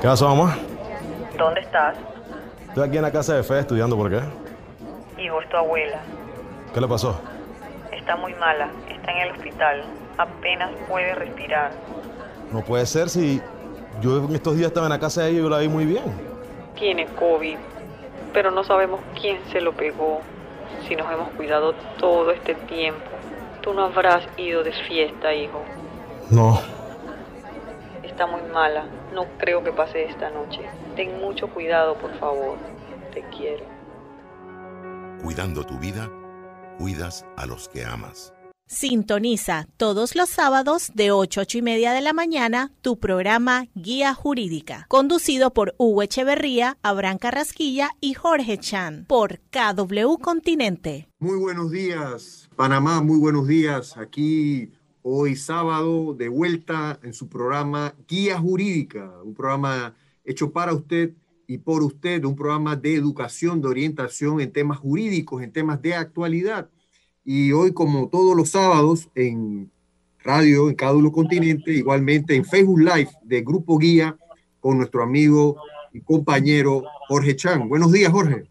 ¿Qué pasó, mamá? ¿Dónde estás? Estoy aquí en la casa de Fe estudiando, ¿por qué? Igor, tu abuela. ¿Qué le pasó? Está muy mala, está en el hospital. Apenas puede respirar. No puede ser si yo en estos días estaba en la casa de ella y yo la vi muy bien. Tiene COVID, pero no sabemos quién se lo pegó. Si nos hemos cuidado todo este tiempo. Tú no habrás ido de fiesta, hijo. No. Está muy mala. No creo que pase esta noche. Ten mucho cuidado, por favor. Te quiero. Cuidando tu vida, cuidas a los que amas. Sintoniza todos los sábados de 8 a 8 y media de la mañana tu programa Guía Jurídica, conducido por Hugo Echeverría, Abraham Carrasquilla y Jorge Chan, por KW Continente. Muy buenos días, Panamá, muy buenos días. Aquí hoy sábado de vuelta en su programa Guía Jurídica, un programa hecho para usted y por usted, un programa de educación, de orientación en temas jurídicos, en temas de actualidad. Y hoy, como todos los sábados, en radio, en cada continente, igualmente en Facebook Live de Grupo Guía, con nuestro amigo y compañero Jorge Chan. Buenos días, Jorge.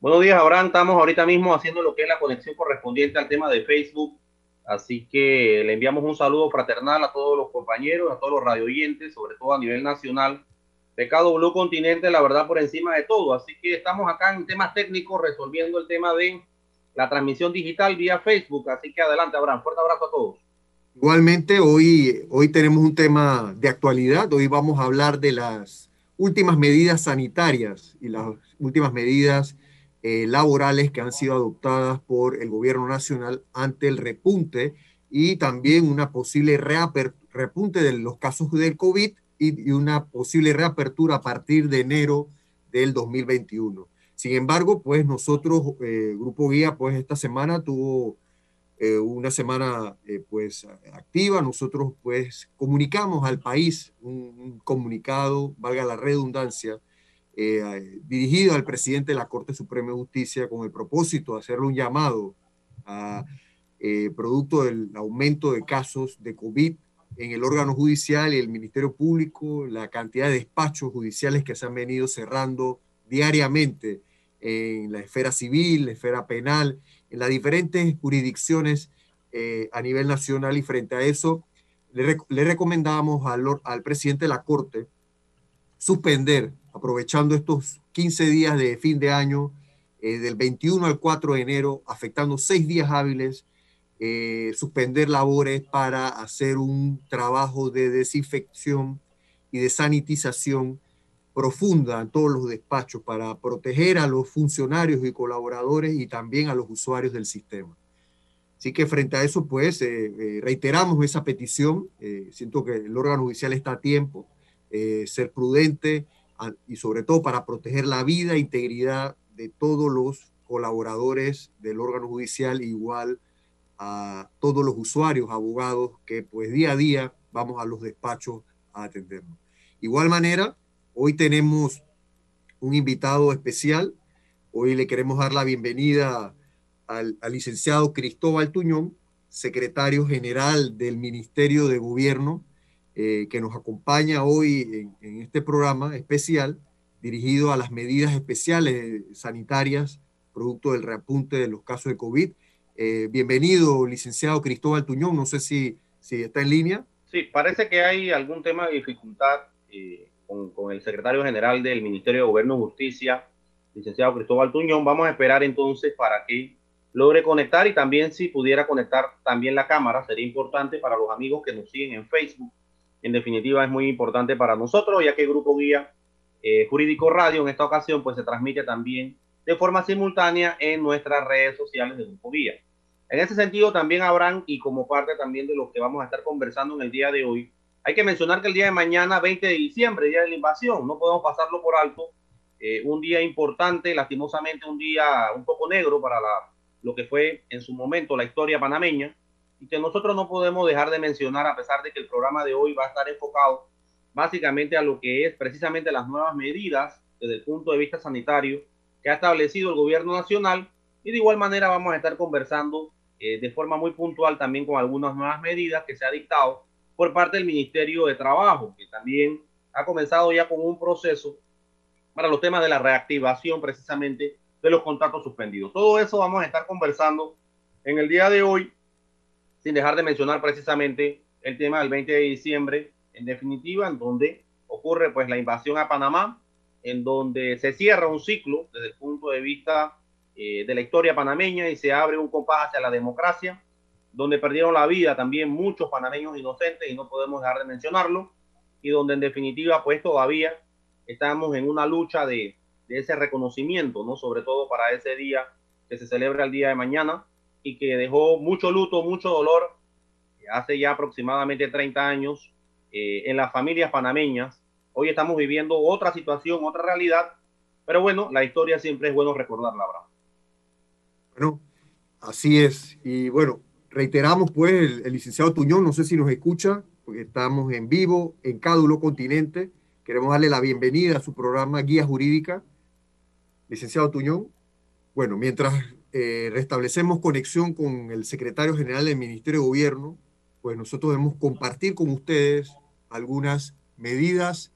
Buenos días, Abraham. Estamos ahorita mismo haciendo lo que es la conexión correspondiente al tema de Facebook. Así que le enviamos un saludo fraternal a todos los compañeros, a todos los radio oyentes, sobre todo a nivel nacional. Pecado Blue Continente, la verdad, por encima de todo. Así que estamos acá en temas técnicos resolviendo el tema de la transmisión digital vía Facebook. Así que adelante, Abraham. Fuerte abrazo a todos. Igualmente, hoy, hoy tenemos un tema de actualidad. Hoy vamos a hablar de las últimas medidas sanitarias y las últimas medidas eh, laborales que han sido adoptadas por el gobierno nacional ante el repunte y también una posible repunte de los casos del COVID y, una posible reapertura a partir de enero del 2021. Sin embargo, pues nosotros, eh, Grupo Guía, pues esta semana tuvo eh, una semana pues activa. Nosotros pues comunicamos al país un, un comunicado, valga la redundancia, eh, dirigido al presidente de la Corte Suprema de Justicia con el propósito de hacerle un llamado a eh, producto del aumento de casos de COVID en el órgano judicial y el Ministerio Público, la cantidad de despachos judiciales que se han venido cerrando diariamente en la esfera civil, la esfera penal, en las diferentes jurisdicciones eh, a nivel nacional y frente a eso le, le recomendamos al, al presidente de la Corte suspender aprovechando estos 15 días de fin de año, eh, del 21 al 4 de enero, afectando seis días hábiles, eh, suspender labores para hacer un trabajo de desinfección y de sanitización profunda en todos los despachos para proteger a los funcionarios y colaboradores y también a los usuarios del sistema. Así que frente a eso, pues, eh, reiteramos esa petición. siento que el órgano judicial está a tiempo, ser prudente, y sobre todo para proteger la vida e integridad de todos los colaboradores del órgano judicial, igual a todos los usuarios, abogados que pues día a día vamos a los despachos a atendernos. Igual manera, hoy tenemos un invitado especial. Hoy le queremos dar la bienvenida al licenciado Cristóbal Tuñón, secretario general del Ministerio de Gobierno eh, que nos acompaña hoy en, este programa especial dirigido a las medidas especiales sanitarias producto del reapunte de los casos de COVID. Eh, bienvenido, licenciado Cristóbal Tuñón. No sé si, si está en línea. Sí, parece que hay algún tema de dificultad eh, con, con, el secretario general del Ministerio de Gobierno y Justicia, licenciado Cristóbal Tuñón. Vamos a esperar entonces para que logre conectar y también si pudiera conectar también la cámara, sería importante para los amigos que nos siguen en Facebook en definitiva es muy importante para nosotros, ya que Grupo Guía eh, Jurídico Radio en esta ocasión, pues se transmite también de forma simultánea en nuestras redes sociales de Grupo Vía. En ese sentido, también habrán, y como parte también de lo que vamos a estar conversando en el día de hoy, hay que mencionar que el día de mañana, 20 de diciembre, día de la invasión, no podemos pasarlo por alto, eh, un día importante, lastimosamente un día un poco negro para la, lo que fue en su momento la historia panameña, y que nosotros no podemos dejar de mencionar, a pesar de que el programa de hoy va a estar enfocado básicamente a lo que es precisamente las nuevas medidas desde el punto de vista sanitario que ha establecido el gobierno nacional, y de igual manera vamos a estar conversando eh, de forma muy puntual también con algunas nuevas medidas que se ha dictado por parte del Ministerio de Trabajo, que también ha comenzado ya con un proceso para los temas de la reactivación precisamente de los contratos suspendidos. Todo eso vamos a estar conversando en el día de hoy, sin dejar de mencionar precisamente el tema del 20 de diciembre, en definitiva, en donde ocurre pues la invasión a Panamá, en donde se cierra un ciclo desde el punto de vista eh, de la historia panameña y se abre un compás hacia la democracia, donde perdieron la vida también muchos panameños inocentes y no podemos dejar de mencionarlo, y donde en definitiva pues todavía estamos en una lucha de, de ese reconocimiento, ¿no? Sobre todo para ese día que se celebra el día de mañana y que dejó mucho luto, mucho dolor hace ya aproximadamente 30 años eh, en las familias panameñas. Hoy estamos viviendo otra situación, otra realidad, pero bueno, la historia siempre es bueno recordarla, Abraham. Bueno, así es. Y bueno, reiteramos pues el, licenciado Tuñón, no sé si nos escucha, porque estamos en vivo en Cádulo Continente. Queremos darle la bienvenida a su programa Guía Jurídica. Licenciado Tuñón, bueno, mientras eh, restablecemos conexión con el secretario general del Ministerio de Gobierno, pues nosotros debemos compartir con ustedes algunas medidas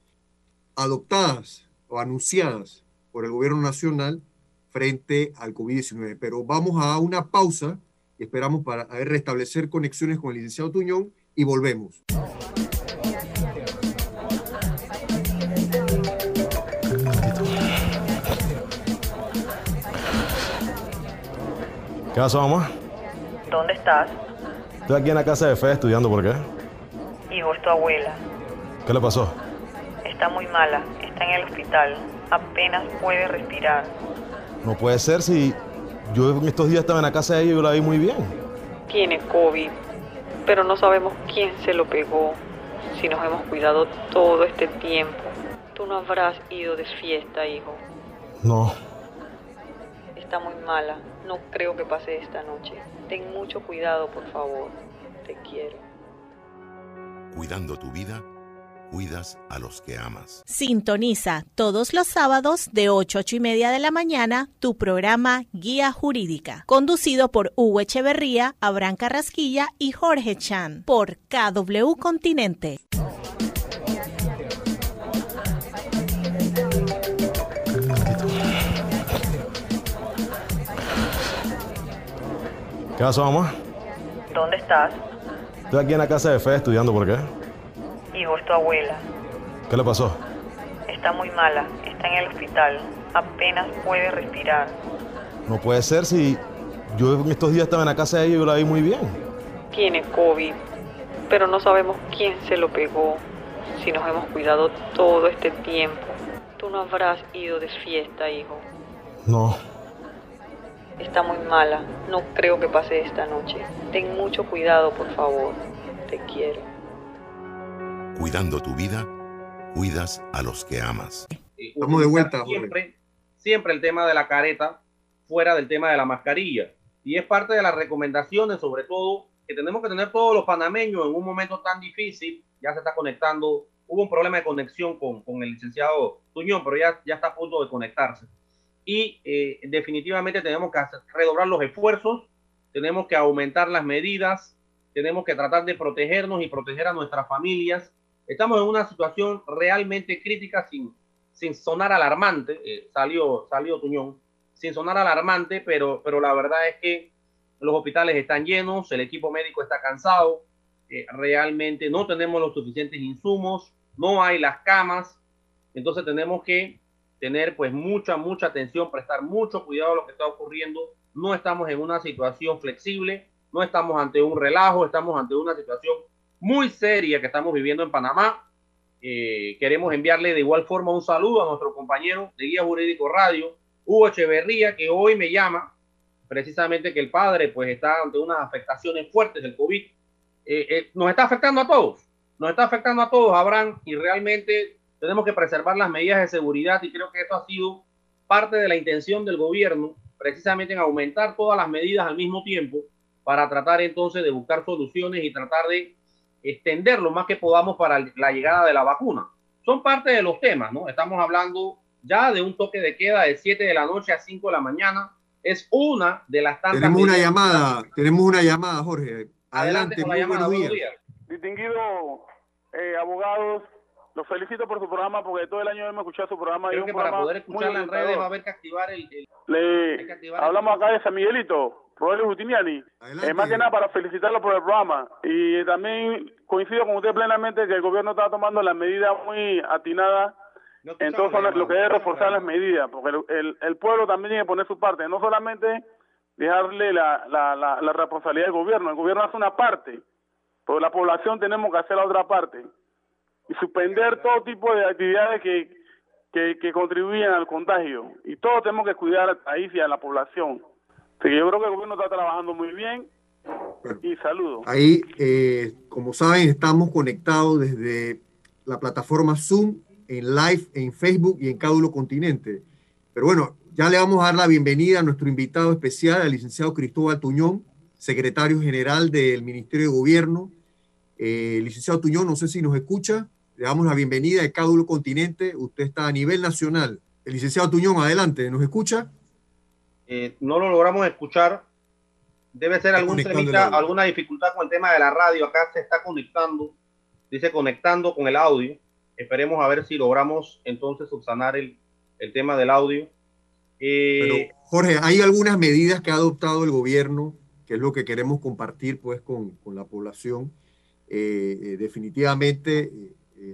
adoptadas o anunciadas por el gobierno nacional frente al COVID-19. Pero vamos a una pausa y esperamos para restablecer conexiones con el licenciado Tuñón y volvemos. ¿Qué pasó, mamá? ¿Dónde estás? Estoy aquí en la casa de Fe estudiando, ¿por qué? Hijo, es tu abuela. ¿Qué le pasó? Está muy mala, está en el hospital, apenas puede respirar. No puede ser si yo en estos días estaba en la casa de ella y yo la vi muy bien. Tiene COVID, pero no sabemos quién se lo pegó. Si nos hemos cuidado todo este tiempo. Tú no habrás ido de fiesta, hijo. No. Está muy mala. No creo que pase esta noche. Ten mucho cuidado, por favor. Te quiero. Cuidando tu vida cuidas a los que amas. Sintoniza todos los sábados de 8 a 8 y media de la mañana tu programa Guía Jurídica, conducido por Hugo Echeverría, Abraham Carrasquilla y Jorge Chan, por KW Continente. ¿Qué pasó, mamá? ¿Dónde estás? Estoy aquí en la casa de Fe estudiando, ¿por qué? Hijo, es tu abuela. ¿Qué le pasó? Está muy mala, está en el hospital, apenas puede respirar. No puede ser si yo en estos días estaba en la casa de ella y yo la vi muy bien. Tiene COVID, pero no sabemos quién se lo pegó. Si nos hemos cuidado todo este tiempo. Tú no habrás ido de fiesta, hijo. No. Está muy mala, no creo que pase esta noche. Ten mucho cuidado, por favor. Te quiero. Cuidando tu vida, cuidas a los que amas. Estamos de vuelta, Jorge. Siempre, siempre el tema de la careta fuera del tema de la mascarilla. Y es parte de las recomendaciones, sobre todo, que tenemos que tener todos los panameños en un momento tan difícil. Ya se está conectando. Hubo un problema de conexión con, con el licenciado Tuñón, pero ya, ya está a punto de conectarse. Y eh, definitivamente tenemos que hacer- redoblar los esfuerzos, tenemos que aumentar las medidas, tenemos que tratar de protegernos y proteger a nuestras familias. Estamos en una situación realmente crítica sin, sin sonar alarmante, eh, salió, salió Tuñón, sin sonar alarmante, pero, pero la verdad es que los hospitales están llenos, el equipo médico está cansado, eh, realmente no tenemos los suficientes insumos, no hay las camas, entonces tenemos que tener pues mucha, mucha atención, prestar mucho cuidado a lo que está ocurriendo, no estamos en una situación flexible, no estamos ante un relajo, estamos ante una situación muy seria que estamos viviendo en Panamá. eh, queremos enviarle de igual forma un saludo a nuestro compañero de Guía Jurídico Radio, Hugo Echeverría, que hoy me llama precisamente que el padre pues está ante unas afectaciones fuertes del COVID. Eh, eh, nos está afectando a todos, nos está afectando a todos, Abraham, y realmente tenemos que preservar las medidas de seguridad y creo que esto ha sido parte de la intención del gobierno, precisamente en aumentar todas las medidas al mismo tiempo para tratar entonces de buscar soluciones y tratar de extender lo más que podamos para la llegada de la vacuna. Son parte de los temas, ¿no? Estamos hablando ya de un toque de queda de 7 de la noche a 5 de la mañana. Es una de las tantas. Tenemos una llamada, tenemos una llamada, Jorge. Adelante, con la llamada. Buenos días. Distinguido eh, abogados, los felicito por su programa porque todo el año hemos escuchado su programa. Creo que para poder escucharla en redes va a haber que activar el. Le... Hablamos acá de San Miguelito. Rogelio Justiniani. Es más que nada para felicitarlo por el programa. Y también coincido con usted plenamente que el gobierno está tomando las medidas muy atinadas. Entonces, lo que es reforzar las medidas, porque el, el, pueblo también tiene que poner su parte, no solamente dejarle la, la, la, responsabilidad al gobierno, el gobierno hace una parte, pero la población tenemos que hacer la otra parte y suspender todo tipo de actividades que, que, que contribuyen al contagio. Y todos tenemos que cuidar ahí y a la población. Sí, yo creo que el gobierno está trabajando muy bien. y saludos. Ahí, eh, como saben, estamos conectados desde la plataforma Zoom, en live, en Facebook y en Cádulo Continente. Pero bueno, ya le vamos a dar la bienvenida a nuestro invitado especial, al licenciado Cristóbal Tuñón, secretario general del Ministerio de Gobierno. Eh, licenciado Tuñón, no sé si nos escucha. Le damos la bienvenida a Cádulo Continente. Usted está a nivel nacional. El licenciado Tuñón, adelante, ¿nos escucha? Eh, no lo logramos escuchar. Debe ser algún alguna dificultad con el tema de la radio. Acá se está conectando, dice conectando con el audio. Esperemos a ver si logramos entonces subsanar el, el tema del audio. Eh, Jorge, hay algunas medidas que ha adoptado el gobierno, que es lo que queremos compartir pues con, con la población. Eh, definitivamente,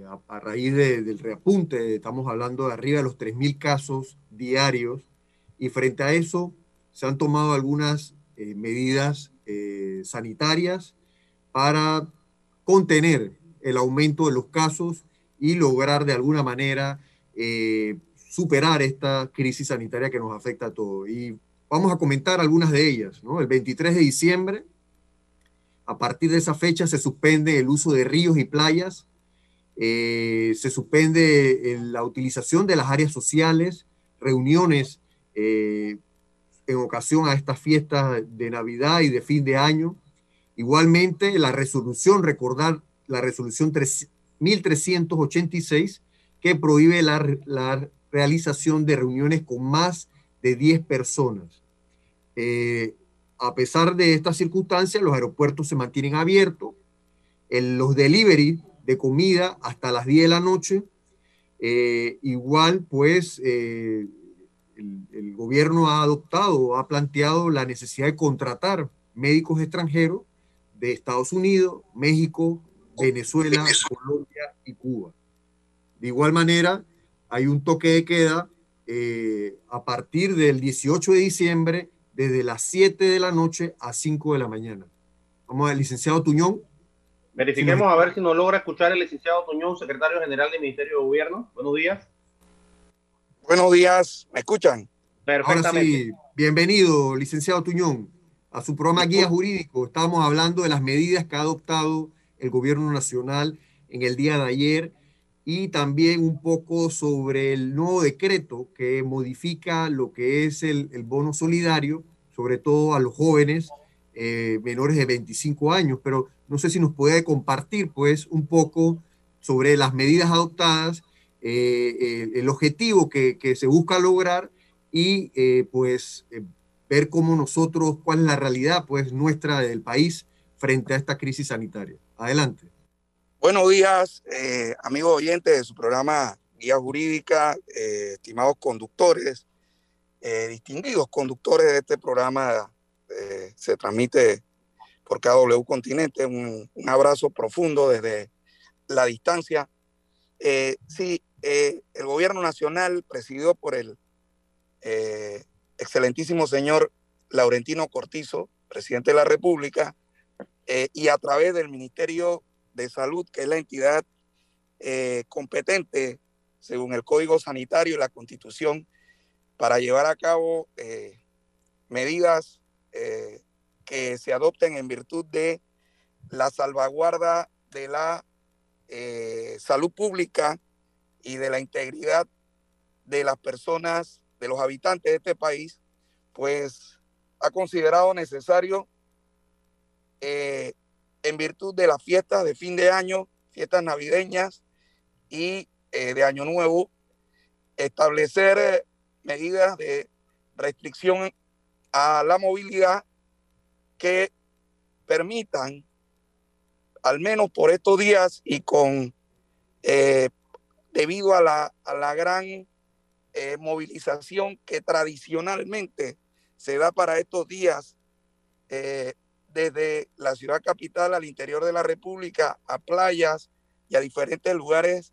a, a, raíz del reapunte, estamos hablando de arriba de los 3.000 casos diarios y frente a eso se han tomado algunas eh, medidas eh, sanitarias para contener el aumento de los casos y lograr de alguna manera eh, superar esta crisis sanitaria que nos afecta a todos. Y vamos a comentar algunas de ellas. ¿no? El 23 de diciembre, a partir de esa fecha, se suspende el uso de ríos y playas, se suspende la utilización de las áreas sociales, reuniones eh, en ocasión a estas fiestas de Navidad y de fin de año. Igualmente, la resolución, recordar la resolución 1386, que prohíbe la, realización de reuniones con más de 10 personas. Eh, a pesar de estas circunstancias, los aeropuertos se mantienen abiertos, los delivery de comida hasta las 10 de la noche, eh, igual pues el, gobierno ha adoptado, ha planteado la necesidad de contratar médicos extranjeros de Estados Unidos, México, Venezuela, Colombia y Cuba. De igual manera, hay un toque de queda eh, a partir del 18 de diciembre, desde las 7 de la noche a 5 de la mañana. Vamos al licenciado Tuñón. Verifiquemos a ver si nos logra escuchar el licenciado Tuñón, secretario general del Ministerio de Gobierno. Buenos días. Buenos días, ¿me escuchan? Ahora sí, bienvenido, licenciado Tuñón, a su programa Guía Jurídico. Estamos hablando de las medidas que ha adoptado el gobierno nacional en el día de ayer y también un poco sobre el nuevo decreto que modifica lo que es el, bono solidario, sobre todo a los jóvenes eh, menores de 25 años. Pero no sé si nos puede compartir pues un poco sobre las medidas adoptadas eh, el, objetivo que, se busca lograr y eh, pues eh, ver cómo nosotros, cuál es la realidad pues nuestra del país frente a esta crisis sanitaria. Adelante. Buenos días, amigos oyentes de su programa Guía Jurídica, estimados conductores, distinguidos conductores de este programa, se transmite por KW Continente. Un, abrazo profundo desde la distancia. sí, eh, el gobierno nacional, presidido por el eh, excelentísimo señor Laurentino Cortizo, presidente de la República, eh, y a través del Ministerio de Salud, que es la entidad eh, competente según el Código Sanitario y la Constitución para llevar a cabo eh, medidas eh, que se adopten en virtud de la salvaguarda de la salud pública y de la integridad de las personas, de los habitantes de este país, pues ha considerado necesario, en virtud de las fiestas de fin de año, fiestas navideñas y eh, de Año Nuevo, establecer eh, medidas de restricción a la movilidad que permitan, al menos por estos días y con, eh, debido a la, a la gran movilización que tradicionalmente se da para estos días, desde la ciudad capital al interior de la República, a playas y a diferentes lugares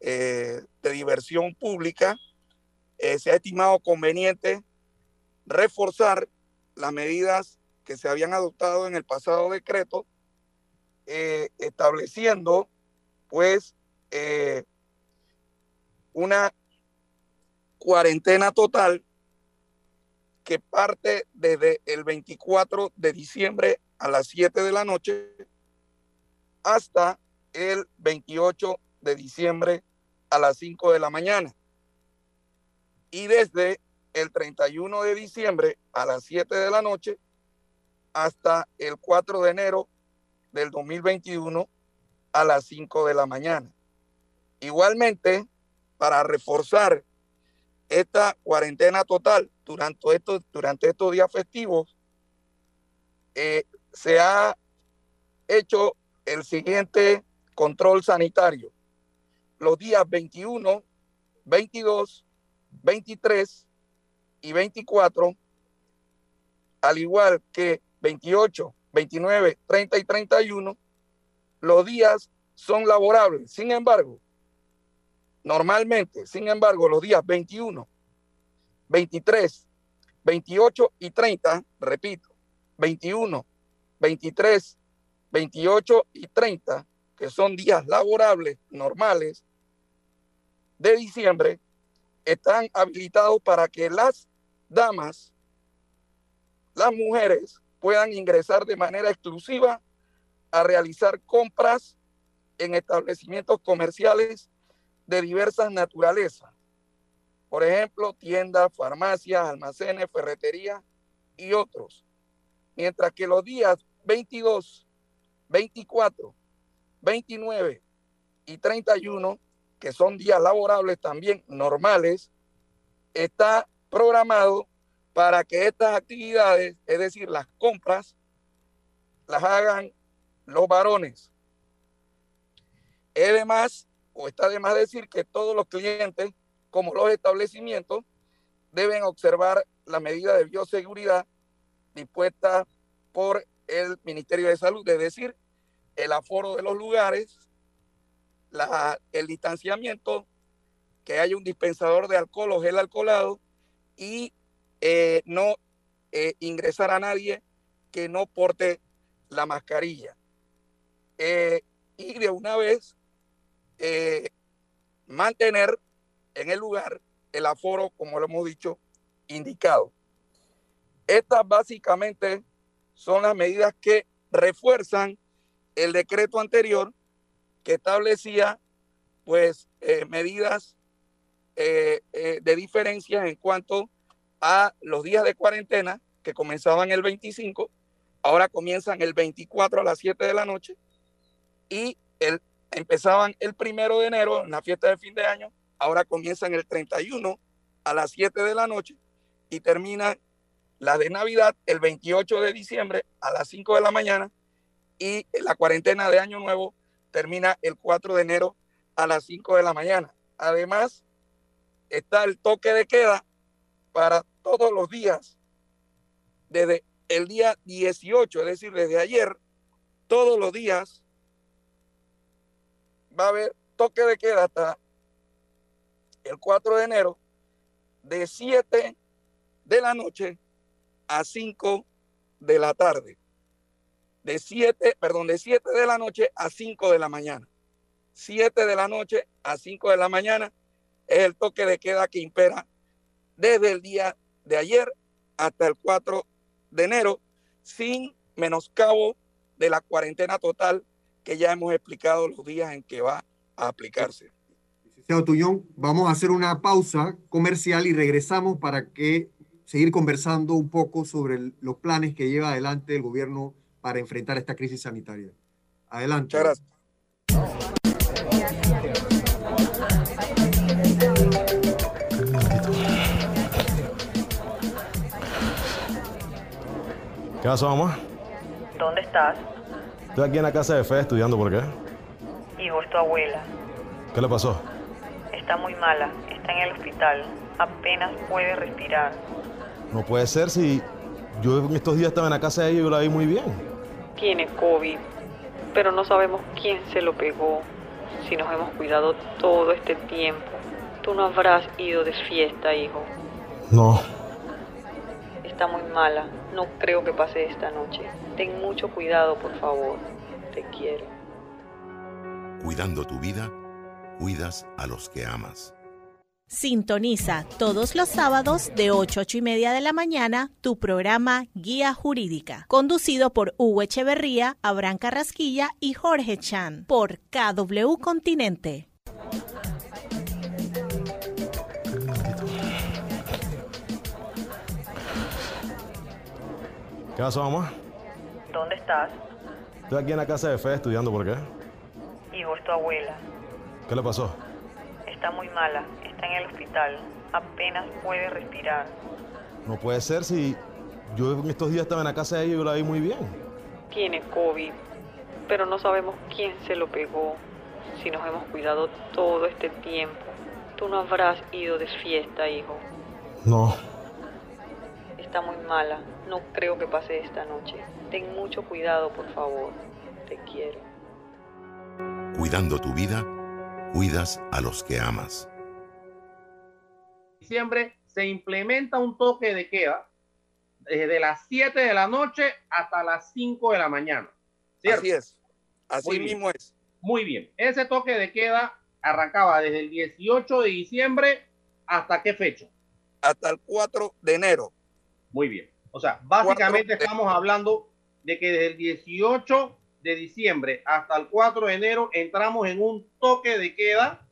eh, de diversión pública, eh, se ha estimado conveniente reforzar las medidas que se habían adoptado en el pasado decreto, eh, estableciendo pues una cuarentena total que parte desde el 24 de diciembre a las 7 de la noche hasta el 28 de diciembre a las 5 de la mañana. Y desde el 31 de diciembre a las 7 de la noche hasta el 4 de enero del 2021 a las 5 de la mañana. Igualmente, para reforzar esta cuarentena total durante estos, durante estos días festivos, eh, se ha hecho el siguiente control sanitario los días 21, 22, 23 y 24, al igual que 28, 29, 30 y 31, los días son laborables. Sin embargo, normalmente, sin embargo, los días 21, 23, 28 y 30, repito, 21, 23, 28 y 30, que son días laborables normales de diciembre, están habilitados para que las damas, las mujeres, puedan ingresar de manera exclusiva a realizar compras en establecimientos comerciales de diversas naturalezas. Por ejemplo, tiendas, farmacias, almacenes, ferreterías y otros. Mientras que los días 22, 24, 29 y 31, que son días laborables también normales, está programado para que estas actividades, es decir, las compras, las hagan los varones. Es de más, o está de más decir que todos los clientes, como los establecimientos, deben observar la medida de bioseguridad dispuesta por el Ministerio de Salud, es decir, el aforo de los lugares, el distanciamiento, que haya un dispensador de alcohol o gel alcoholado y eh, no eh, ingresar a nadie que no porte la mascarilla. Eh, y de una vez mantener en el lugar el aforo, como lo hemos dicho, indicado. Estas básicamente son las medidas que refuerzan el decreto anterior que establecía pues medidas de diferencia en cuanto a los días de cuarentena que comenzaban el 25, ahora comienzan el 24 a las 7 de la noche y el, empezaban el primero de enero en la fiesta de fin de año, ahora comienzan el 31 a las 7 de la noche y terminan la de Navidad el 28 de diciembre a las 5 de la mañana y la cuarentena de Año Nuevo termina el 4 de enero a las 5 de la mañana. Además, está el toque de queda para todos los días, desde el día 18, es decir, desde ayer, todos los días va a haber toque de queda hasta el 4 de enero, de 7 de la noche a 5 de la tarde de 7, perdón, de 7 de la noche a 5 de la mañana. 7 de la noche a 5 de la mañana es el toque de queda que impera desde el día de ayer hasta el 4 de enero, sin menoscabo de la cuarentena total que ya hemos explicado los días en que va a aplicarse. Licenciado Tuñón, vamos a hacer una pausa comercial y regresamos para que seguir conversando un poco sobre los planes que lleva adelante el gobierno para enfrentar esta crisis sanitaria. Adelante. Muchas gracias. ¿Qué pasó, mamá? ¿Dónde estás? Estoy aquí en la casa de Fe estudiando, ¿por qué? Hijo, es tu abuela. ¿Qué le pasó? Está muy mala, está en el hospital. Apenas puede respirar. No puede ser si yo en estos días estaba en la casa de ella y yo la vi muy bien. Tiene COVID, pero no sabemos quién se lo pegó. Si nos hemos cuidado todo este tiempo. Tú no habrás ido de fiesta, hijo. No. Está muy mala. No creo que pase esta noche. Ten mucho cuidado, por favor. Te quiero. Cuidando tu vida, cuidas a los que amas. Sintoniza todos los sábados de 8 a 8 y media de la mañana tu programa Guía Jurídica, conducido por Hugo Echeverría, Abraham Carrasquilla y Jorge Chan por KW Continente. ¿Qué pasó, mamá? ¿Dónde estás? Estoy aquí en la casa de Fe estudiando, ¿por qué? Hijo, es tu abuela. ¿Qué le pasó? Está muy mala, está en el hospital. Apenas puede respirar. No puede ser si yo en estos días estaba en la casa de ella y yo la vi muy bien. Tiene COVID, pero no sabemos quién se lo pegó. Si nos hemos cuidado todo este tiempo. Tú no habrás ido de fiesta, hijo. No. Está muy mala. No creo que pase esta noche. Ten mucho cuidado, por favor. Te quiero. Cuidando tu vida, cuidas a los que amas. diciembre se implementa un toque de queda desde las 7 de la noche hasta las 5 de la mañana. ¿cierto? Así es. Así Muy bien. mismo es. Muy bien. Ese toque de queda arrancaba desde el 18 de diciembre hasta qué fecha. Hasta el 4 de enero. Muy bien. O sea, básicamente estamos hablando de que desde el 18 de diciembre hasta el 4 de enero entramos en un toque de queda.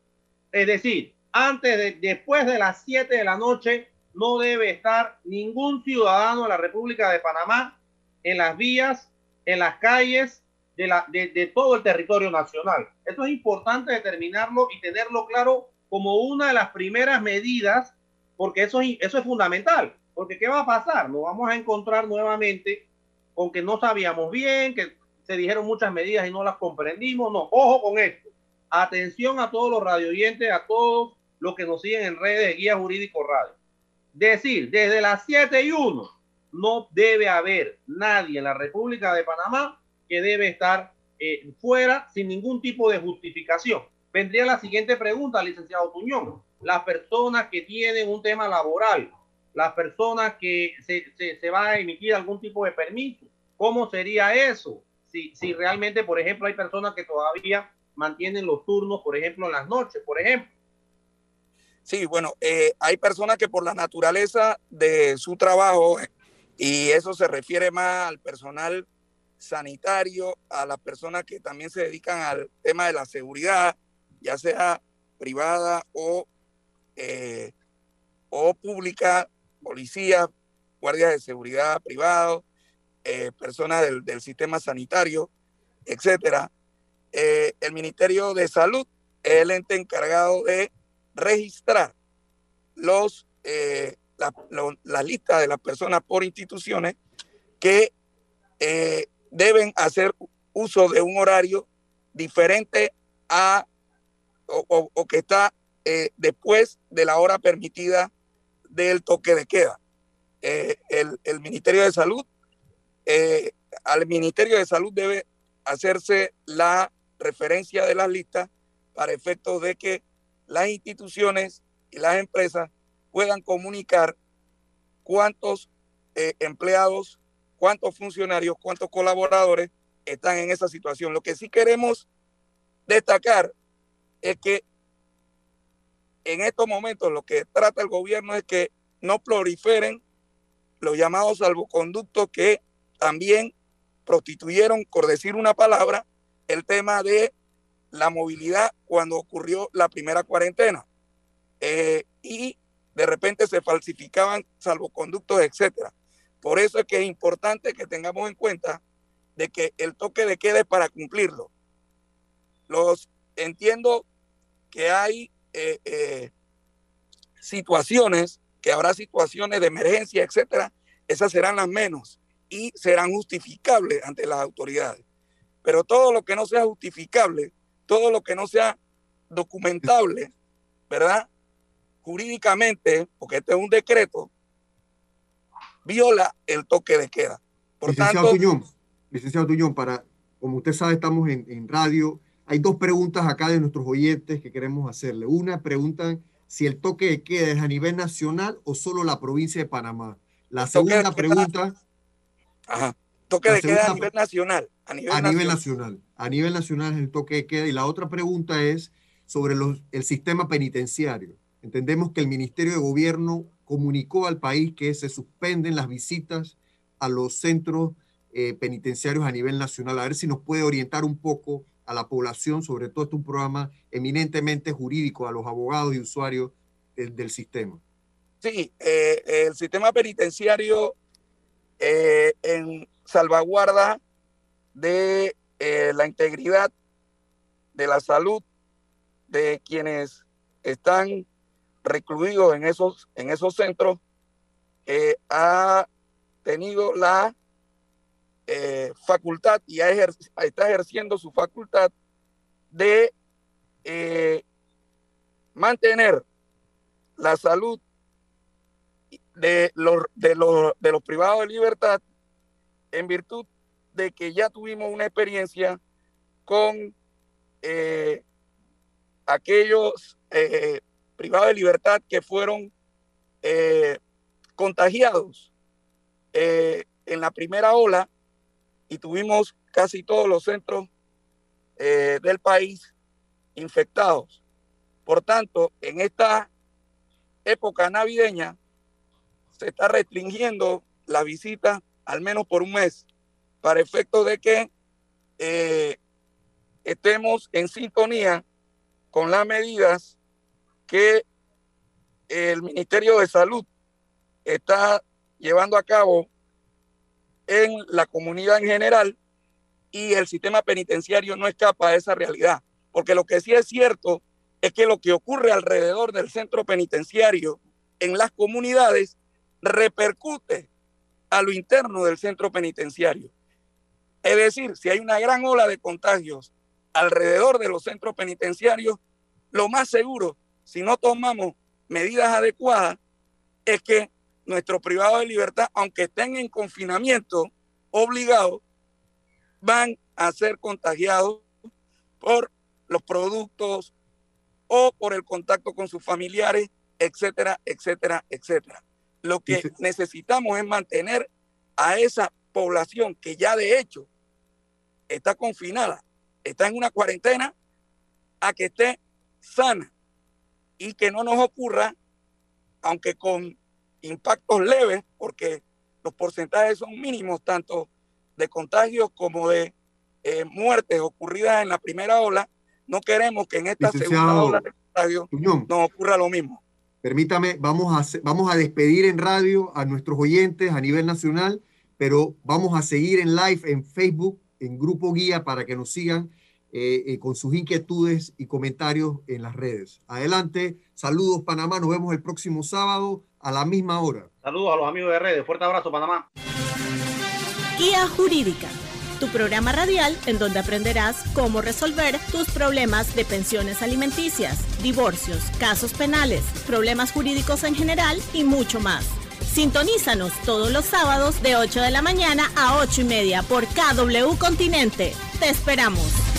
Es decir, antes de, después de las 7 de la noche no debe estar ningún ciudadano de la República de Panamá en las vías, en las calles de, la, de, de todo el territorio nacional. Esto es importante determinarlo y tenerlo claro como una de las primeras medidas, porque eso, es- eso es fundamental. Porque ¿qué va a pasar? Nos vamos a encontrar nuevamente con que no sabíamos bien, que se dijeron muchas medidas y no las comprendimos. No, ojo con esto. Atención a todos los radioyentes, a todos los que nos siguen en redes de Guía Jurídico Radio. Decir, desde las 7 y 1 no debe haber nadie en la República de Panamá que debe estar eh, fuera sin ningún tipo de justificación. Vendría la siguiente pregunta, licenciado Tuñón. Las personas que tienen un tema laboral, las personas que se, se, se va a emitir algún tipo de permiso, ¿cómo sería eso? Si, si realmente, por ejemplo, hay personas que todavía mantienen los turnos, por ejemplo, en las noches, por ejemplo. Sí, bueno, eh, hay personas que por la naturaleza de su trabajo, y eso se refiere más al personal sanitario, a las personas que también se dedican al tema de la seguridad, ya sea privada o, eh, o pública, policías, guardias de seguridad privados, eh, personas del, sistema sanitario, etcétera. Eh, el Ministerio de Salud es el ente encargado de registrar los, eh, la, lista de las personas por instituciones que eh, deben hacer uso de un horario diferente a o, que está después de la hora permitida del toque de queda. Eh, el, el Ministerio de Salud, eh, al Ministerio de Salud debe hacerse la referencia de las listas para efectos de que las instituciones y las empresas puedan comunicar cuántos eh, empleados, cuántos funcionarios, cuántos colaboradores están en esa situación. Lo que sí queremos destacar es que en estos momentos lo que trata el gobierno es que no proliferen los llamados salvoconductos que también prostituyeron, por decir una palabra, el tema de la movilidad cuando ocurrió la primera cuarentena. Eh, y de repente se falsificaban salvoconductos, etcétera. Por eso es que es importante que tengamos en cuenta de que el toque de queda es para cumplirlo. Los entiendo que hay eh, eh, situaciones, que habrá situaciones de emergencia, etcétera, esas serán las menos y serán justificables ante las autoridades. Pero todo lo que no sea justificable, todo lo que no sea documentable, ¿verdad? Jurídicamente, porque este es un decreto, viola el toque de queda. Por licenciado tanto, Tuñón, licenciado Tuñón, para, como usted sabe, estamos en, en radio. Hay dos preguntas acá de nuestros oyentes que queremos hacerle. Una, preguntan si el toque de queda es a nivel nacional o solo la provincia de Panamá. La segunda pregunta. Ajá. Toque de queda a nivel nacional. A nivel, a nivel nacional. A nivel nacional es el toque de queda. Y la otra pregunta es sobre los, el sistema penitenciario. Entendemos que el Ministerio de Gobierno comunicó al país que se suspenden las visitas a los centros eh, penitenciarios a nivel nacional. A ver si nos puede orientar un poco a la población, sobre todo este es un programa eminentemente jurídico a los abogados y usuarios del, sistema. Sí, eh, el sistema penitenciario eh, en salvaguarda de la integridad de la salud de quienes están recluidos en esos, en esos centros, ha tenido la eh, facultad y está ejerciendo su facultad de eh, mantener la salud de los, de, los, de los privados de libertad en virtud de que ya tuvimos una experiencia con eh, aquellos privados de libertad que fueron contagiados en la primera ola y tuvimos casi todos los centros eh, del país infectados. Por tanto, en esta época navideña se está restringiendo la visita al menos por un mes para efecto de que eh, estemos en sintonía con las medidas que el Ministerio de Salud está llevando a cabo en la comunidad en general y el sistema penitenciario no escapa a esa realidad. Porque lo que sí es cierto es que lo que ocurre alrededor del centro penitenciario en las comunidades repercute a lo interno del centro penitenciario. Es decir, si hay una gran ola de contagios alrededor de los centros penitenciarios, lo más seguro, si no tomamos medidas adecuadas, es que nuestros privados de libertad, aunque estén en confinamiento obligado, van a ser contagiados por los productos o por el contacto con sus familiares, etcétera, etcétera, etcétera. Lo que necesitamos es mantener a esa población que ya de hecho está confinada, está en una cuarentena, a que esté sana y que no nos ocurra, aunque con impactos leves, porque los porcentajes son mínimos, tanto de contagios como de eh, muertes ocurridas en la primera ola. No queremos que en esta segunda ola de contagios no ocurra lo mismo. Permítame, vamos a, vamos a despedir en radio a nuestros oyentes a nivel nacional, pero vamos a seguir en live en Facebook, en Grupo Guía, para que nos sigan eh, eh, con sus inquietudes y comentarios en las redes. Adelante, saludos Panamá, nos vemos el próximo sábado a la misma hora. Saludos a los amigos de redes. Fuerte abrazo, Panamá. Guía Jurídica, tu programa radial en donde aprenderás cómo resolver tus problemas de pensiones alimenticias, divorcios, casos penales, problemas jurídicos en general y mucho más. Sintonízanos todos los sábados de 8 de la mañana a 8 y media por KW Continente. Te esperamos.